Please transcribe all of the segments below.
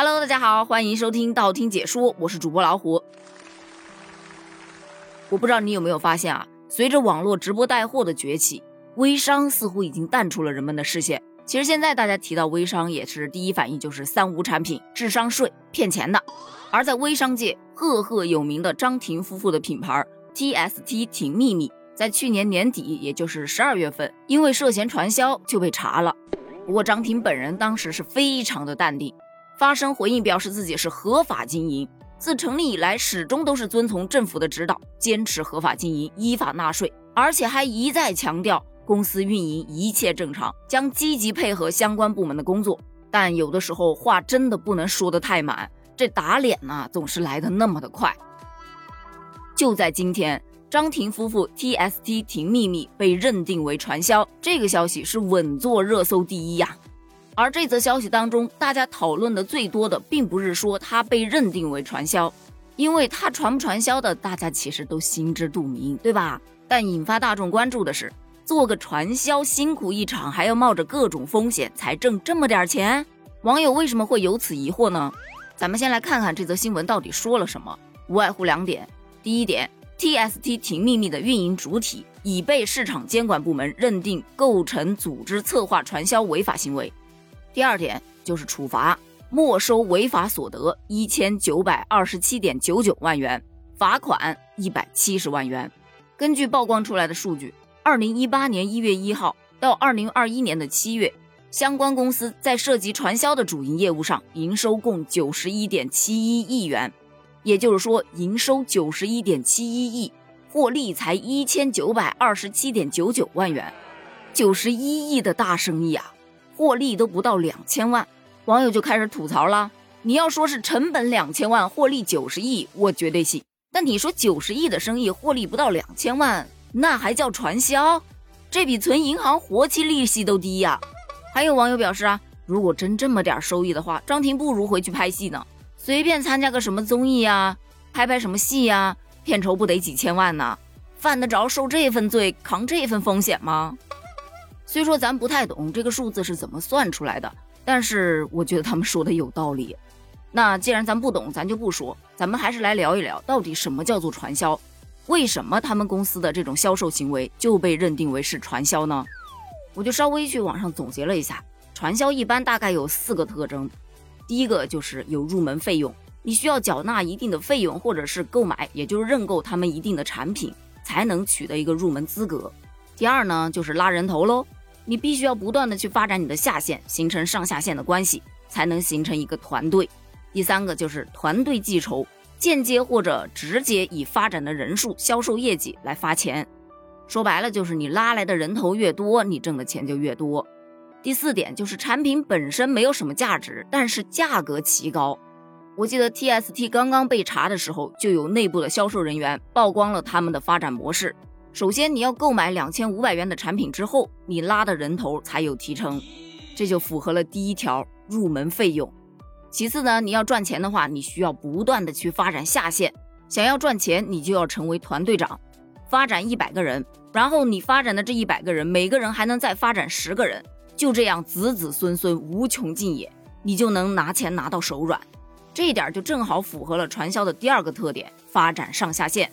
Hello，大家好，欢迎收听道听解说，我是主播老虎。我不知道你有没有发现啊，随着网络直播带货的崛起，微商似乎已经淡出了人们的视线。其实现在大家提到微商，也是第一反应就是三无产品、智商税、骗钱的。而在微商界赫赫有名的张婷夫妇的品牌 TST 婷秘密，在去年年底，也就是十二月份，因为涉嫌传销就被查了。不过张婷本人当时是非常的淡定，发声回应表示自己是合法经营，自成立以来始终都是遵从政府的指导，坚持合法经营、依法纳税，而且还一再强调。公司运营一切正常，将积极配合相关部门的工作。但有的时候话真的不能说得太满，这打脸呢总是来的那么的快。就在今天，张婷夫妇 TST 婷秘密被认定为传销，这个消息是稳坐热搜第一呀。而这则消息当中，大家讨论的最多的，并不是说他被认定为传销，因为他传不传销的，大家其实都心知肚明，对吧？但引发大众关注的是。做个传销辛苦一场，还要冒着各种风险才挣这么点钱，网友为什么会有此疑惑呢？咱们先来看看这则新闻到底说了什么，无外乎两点。第一点，TST 婷秘密的运营主体已被市场监管部门认定构成组织策划传销违法行为。第二点就是处罚，没收违法所得一千九百二十七点九九万元，罚款一百七十万元。根据曝光出来的数据。二零一八年一月一号到二零二一年的七月，相关公司在涉及传销的主营业务上，营收共九十一点七一亿元，也就是说，营收九十一点七一亿，获利才一千九百二十七点九九万元，九十一亿的大生意啊，获利都不到两千万，网友就开始吐槽了。你要说是成本两千万，获利九十亿，我绝对信。但你说九十亿的生意，获利不到两千万？那还叫传销？这比存银行活期利息都低呀！还有网友表示啊，如果真这么点收益的话，张婷不如回去拍戏呢，随便参加个什么综艺呀，拍拍什么戏呀，片酬不得几千万呢？犯得着受这份罪，扛这份风险吗？虽说咱不太懂这个数字是怎么算出来的，但是我觉得他们说的有道理。那既然咱不懂，咱就不说，咱们还是来聊一聊，到底什么叫做传销？为什么他们公司的这种销售行为就被认定为是传销呢？我就稍微去网上总结了一下，传销一般大概有四个特征。第一个就是有入门费用，你需要缴纳一定的费用，或者是购买，也就是认购他们一定的产品，才能取得一个入门资格。第二呢，就是拉人头喽，你必须要不断的去发展你的下线，形成上下线的关系，才能形成一个团队。第三个就是团队计酬。间接或者直接以发展的人数、销售业绩来发钱，说白了就是你拉来的人头越多，你挣的钱就越多。第四点就是产品本身没有什么价值，但是价格奇高。我记得 TST 刚刚被查的时候，就有内部的销售人员曝光了他们的发展模式。首先你要购买两千五百元的产品之后，你拉的人头才有提成，这就符合了第一条入门费用。其次呢，你要赚钱的话，你需要不断的去发展下线。想要赚钱，你就要成为团队长，发展一百个人，然后你发展的这一百个人，每个人还能再发展十个人，就这样子子孙孙无穷尽也，你就能拿钱拿到手软。这一点就正好符合了传销的第二个特点，发展上下线。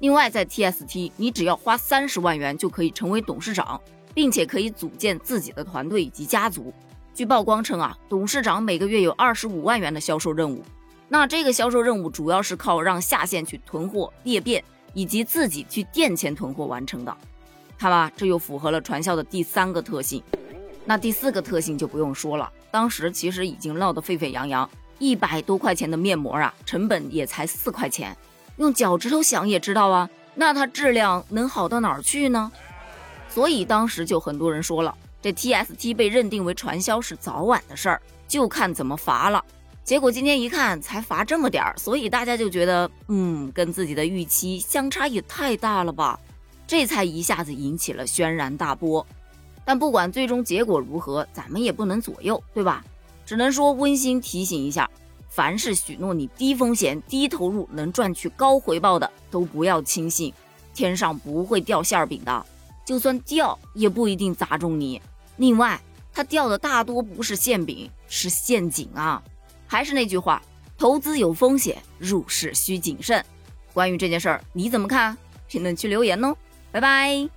另外，在 TST，你只要花三十万元就可以成为董事长，并且可以组建自己的团队以及家族。据曝光称啊，董事长每个月有二十五万元的销售任务，那这个销售任务主要是靠让下线去囤货、裂变，以及自己去店前囤货完成的。看吧，这又符合了传销的第三个特性。那第四个特性就不用说了，当时其实已经闹得沸沸扬扬，一百多块钱的面膜啊，成本也才四块钱，用脚趾头想也知道啊，那它质量能好到哪儿去呢？所以当时就很多人说了。这 TST 被认定为传销是早晚的事儿，就看怎么罚了。结果今天一看，才罚这么点儿，所以大家就觉得，嗯，跟自己的预期相差也太大了吧？这才一下子引起了轩然大波。但不管最终结果如何，咱们也不能左右，对吧？只能说温馨提醒一下：凡是许诺你低风险、低投入能赚取高回报的，都不要轻信，天上不会掉馅儿饼的，就算掉，也不一定砸中你。另外，它掉的大多不是馅饼，是陷阱啊！还是那句话，投资有风险，入市需谨慎。关于这件事儿，你怎么看？评论区留言哦，拜拜。